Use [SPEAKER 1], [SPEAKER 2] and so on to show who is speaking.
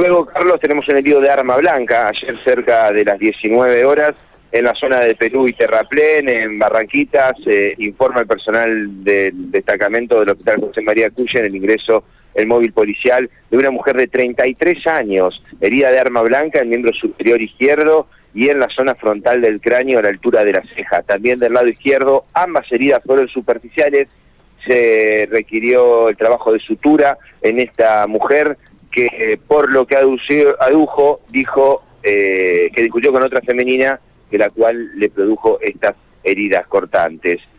[SPEAKER 1] Luego, Carlos, tenemos un herido de arma blanca, ayer cerca de las 19 horas, en la zona de Perú y Terraplén, en Barranquitas, eh, informa el personal del destacamento del Hospital José María Cuya en el ingreso el móvil policial de una mujer de 33 años, herida de arma blanca en miembro superior izquierdo y en la zona frontal del cráneo a la altura de la ceja. También del lado izquierdo, ambas heridas fueron superficiales, se requirió el trabajo de sutura en esta mujer que por lo que adujo dijo eh, que discutió con otra femenina de la cual le produjo estas heridas cortantes.